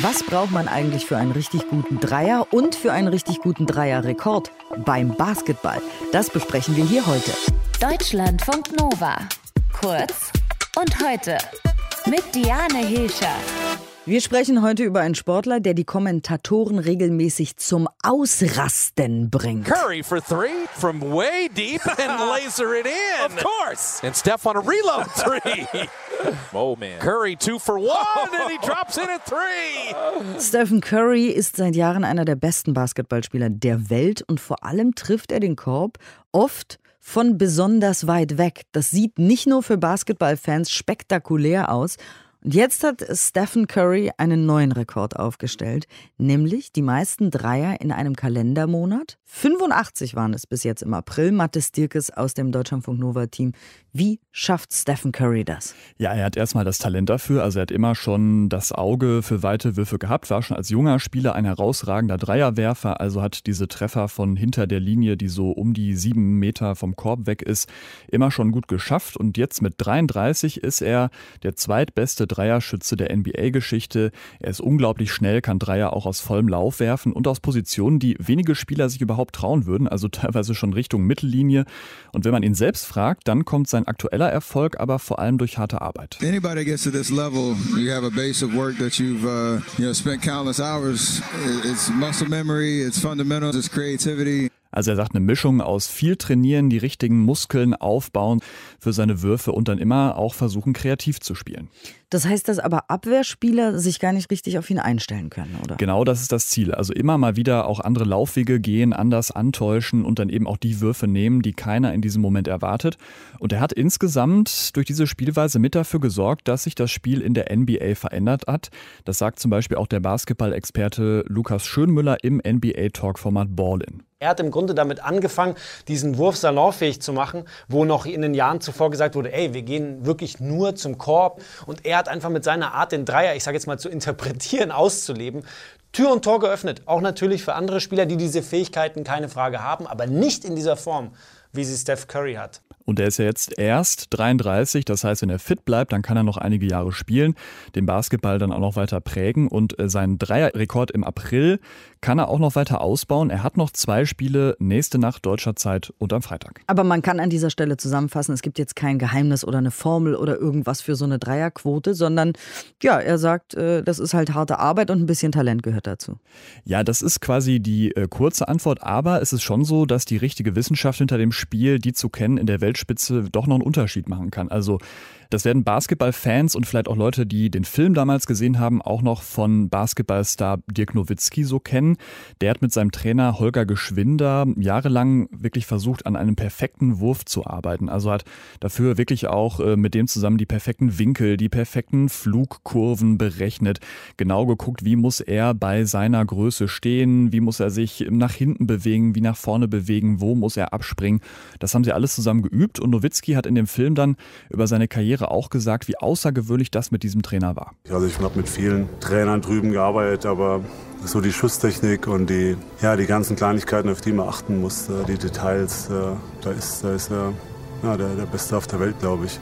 Was braucht man eigentlich für einen richtig guten Dreier und für einen richtig guten Dreierrekord beim Basketball? Das besprechen wir hier heute. Deutschlandfunk Nova. Kurz und heute mit Diane Hilscher. Wir sprechen heute über einen Sportler, der die Kommentatoren regelmäßig zum Ausrasten bringt. Curry for three from way deep and laser it in. Of course. And Steph on a reload three. Oh man. Curry two for one and he drops in at three. Stephen Curry ist seit Jahren einer der besten Basketballspieler der Welt und vor allem trifft er den Korb oft von besonders weit weg. Das sieht nicht nur für Basketballfans spektakulär aus, und jetzt hat Stephen Curry einen neuen Rekord aufgestellt, nämlich die meisten Dreier in einem Kalendermonat. 85 waren es bis jetzt im April. Mathis Dirkes aus dem Deutschlandfunk Nova Team. Wie schafft Stephen Curry das? Ja, er hat erstmal das Talent dafür. Also er hat immer schon das Auge für weite Würfe gehabt, war schon als junger Spieler ein herausragender Dreierwerfer. Also hat diese Treffer von hinter der Linie, die so um die sieben Meter vom Korb weg ist, immer schon gut geschafft. Und jetzt mit 33 ist er der zweitbeste Dreierschütze der NBA-Geschichte. Er ist unglaublich schnell, kann Dreier auch aus vollem Lauf werfen und aus Positionen, die wenige Spieler sich überhaupt trauen würden, also teilweise schon Richtung Mittellinie. Und wenn man ihn selbst fragt, dann kommt sein aktueller Erfolg aber vor allem durch harte Arbeit. Anybody gets to this level, you have a base of work that you've uh, you know spent countless hours. It's muscle memory, it's fundamentals, it's creativity. Also er sagt eine Mischung aus viel trainieren, die richtigen Muskeln aufbauen für seine Würfe und dann immer auch versuchen, kreativ zu spielen. Das heißt, dass aber Abwehrspieler sich gar nicht richtig auf ihn einstellen können, oder? Genau, das ist das Ziel. Also immer mal wieder auch andere Laufwege gehen, anders antäuschen und dann eben auch die Würfe nehmen, die keiner in diesem Moment erwartet. Und er hat insgesamt durch diese Spielweise mit dafür gesorgt, dass sich das Spiel in der NBA verändert hat. Das sagt zum Beispiel auch der Basketball-Experte Lukas Schönmüller im NBA-Talk-Format Ballin. Er hat im Grunde damit angefangen, diesen Wurf salonfähig zu machen, wo noch in den Jahren zuvor gesagt wurde, ey, wir gehen wirklich nur zum Korb. Und er hat einfach mit seiner Art, den Dreier, ich sage jetzt mal zu interpretieren, auszuleben, Tür und Tor geöffnet. Auch natürlich für andere Spieler, die diese Fähigkeiten keine Frage haben, aber nicht in dieser Form, wie sie Steph Curry hat. Und er ist ja jetzt erst 33, das heißt, wenn er fit bleibt, dann kann er noch einige Jahre spielen, den Basketball dann auch noch weiter prägen und äh, seinen Dreierrekord im April kann er auch noch weiter ausbauen. Er hat noch zwei Spiele nächste Nacht deutscher Zeit und am Freitag. Aber man kann an dieser Stelle zusammenfassen, es gibt jetzt kein Geheimnis oder eine Formel oder irgendwas für so eine Dreierquote, sondern ja, er sagt, äh, das ist halt harte Arbeit und ein bisschen Talent gehört dazu. Ja, das ist quasi die äh, kurze Antwort, aber es ist schon so, dass die richtige Wissenschaft hinter dem Spiel, die zu kennen in der Welt Weltspitze doch noch einen Unterschied machen kann. Also das werden Basketballfans und vielleicht auch Leute, die den Film damals gesehen haben, auch noch von Basketballstar Dirk Nowitzki so kennen. Der hat mit seinem Trainer Holger Geschwinder jahrelang wirklich versucht, an einem perfekten Wurf zu arbeiten. Also hat dafür wirklich auch äh, mit dem zusammen die perfekten Winkel, die perfekten Flugkurven berechnet. Genau geguckt, wie muss er bei seiner Größe stehen, wie muss er sich nach hinten bewegen, wie nach vorne bewegen, wo muss er abspringen. Das haben sie alles zusammen geübt und Nowitzki hat in dem Film dann über seine Karriere Karriere auch gesagt, wie außergewöhnlich das mit diesem Trainer war. Also ich habe mit vielen Trainern drüben gearbeitet, aber so die Schusstechnik und die, ja, die ganzen Kleinigkeiten, auf die man achten muss, äh, die Details, äh, da ist, da ist er ja, der, der Beste auf der Welt, glaube ich.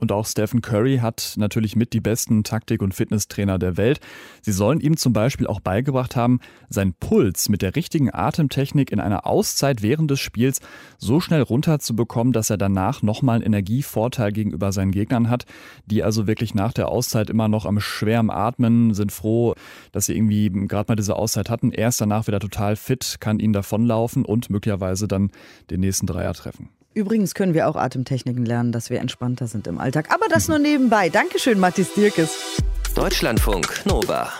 Und auch Stephen Curry hat natürlich mit die besten Taktik- und Fitnesstrainer der Welt. Sie sollen ihm zum Beispiel auch beigebracht haben, seinen Puls mit der richtigen Atemtechnik in einer Auszeit während des Spiels so schnell runterzubekommen, dass er danach nochmal einen Energievorteil gegenüber seinen Gegnern hat, die also wirklich nach der Auszeit immer noch am schwer Atmen, sind froh, dass sie irgendwie gerade mal diese Auszeit hatten. Er ist danach wieder total fit, kann ihnen davonlaufen und möglicherweise dann den nächsten Dreier treffen. Übrigens können wir auch Atemtechniken lernen, dass wir entspannter sind im Alltag. Aber das nur nebenbei. Dankeschön, Mathis Dirkes. Deutschlandfunk Nova.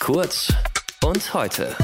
Kurz und heute.